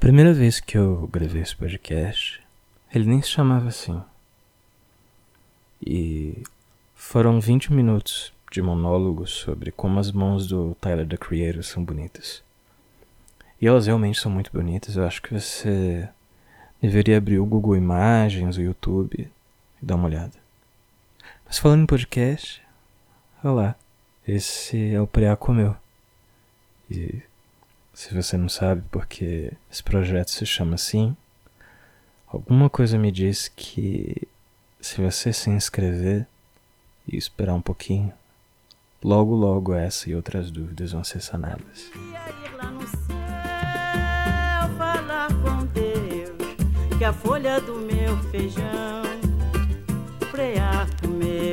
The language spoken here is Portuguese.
primeira vez que eu gravei esse podcast, ele nem se chamava assim. E foram 20 minutos de monólogo sobre como as mãos do Tyler the Creator são bonitas. E elas realmente são muito bonitas. Eu acho que você deveria abrir o Google Imagens, o YouTube e dar uma olhada. Mas falando em podcast, olá, esse é o Preaco meu. E se você não sabe porque esse projeto se chama assim, alguma coisa me diz que se você se inscrever e esperar um pouquinho, logo logo essa e outras dúvidas vão ser sanadas. que a folha do meu feijão prear meu